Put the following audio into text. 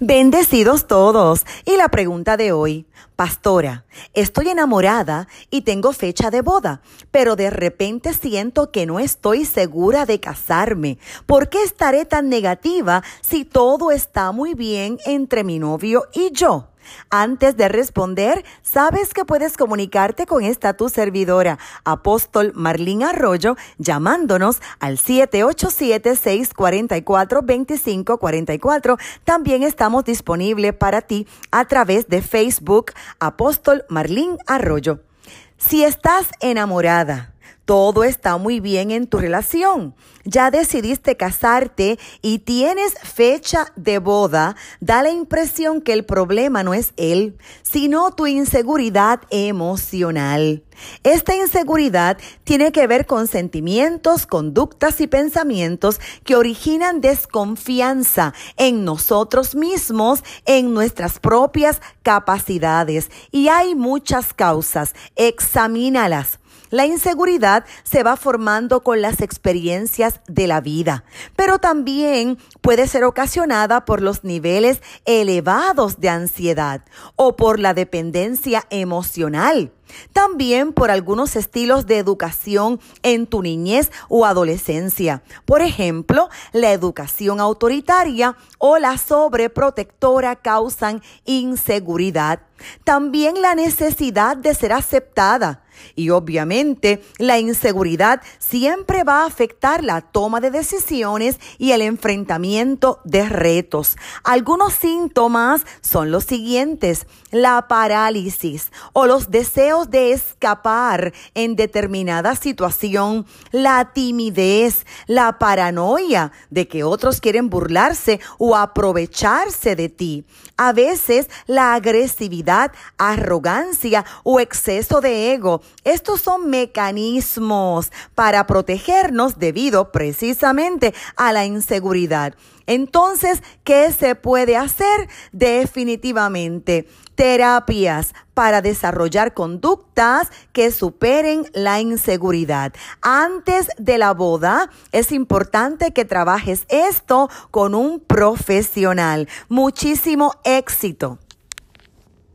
Bendecidos todos. Y la pregunta de hoy, Pastora, estoy enamorada y tengo fecha de boda, pero de repente siento que no estoy segura de casarme. ¿Por qué estaré tan negativa si todo está muy bien entre mi novio y yo? Antes de responder, sabes que puedes comunicarte con esta tu servidora, apóstol Marlín Arroyo, llamándonos al 787-644-2544. También estamos disponibles para ti a través de Facebook, apóstol Marlín Arroyo. Si estás enamorada, todo está muy bien en tu relación. Ya decidiste casarte y tienes fecha de boda. Da la impresión que el problema no es él, sino tu inseguridad emocional. Esta inseguridad tiene que ver con sentimientos, conductas y pensamientos que originan desconfianza en nosotros mismos, en nuestras propias capacidades. Y hay muchas causas. Examínalas. La inseguridad se va formando con las experiencias de la vida, pero también puede ser ocasionada por los niveles elevados de ansiedad o por la dependencia emocional. También por algunos estilos de educación en tu niñez o adolescencia. Por ejemplo, la educación autoritaria o la sobreprotectora causan inseguridad. También la necesidad de ser aceptada y obviamente la inseguridad siempre va a afectar la toma de decisiones y el enfrentamiento de retos. Algunos síntomas son los siguientes, la parálisis o los deseos de escapar en determinada situación, la timidez, la paranoia de que otros quieren burlarse o aprovecharse de ti. A veces la agresividad, arrogancia o exceso de ego estos son mecanismos para protegernos debido precisamente a la inseguridad. Entonces, ¿qué se puede hacer? Definitivamente, terapias para desarrollar conductas que superen la inseguridad. Antes de la boda, es importante que trabajes esto con un profesional. Muchísimo éxito.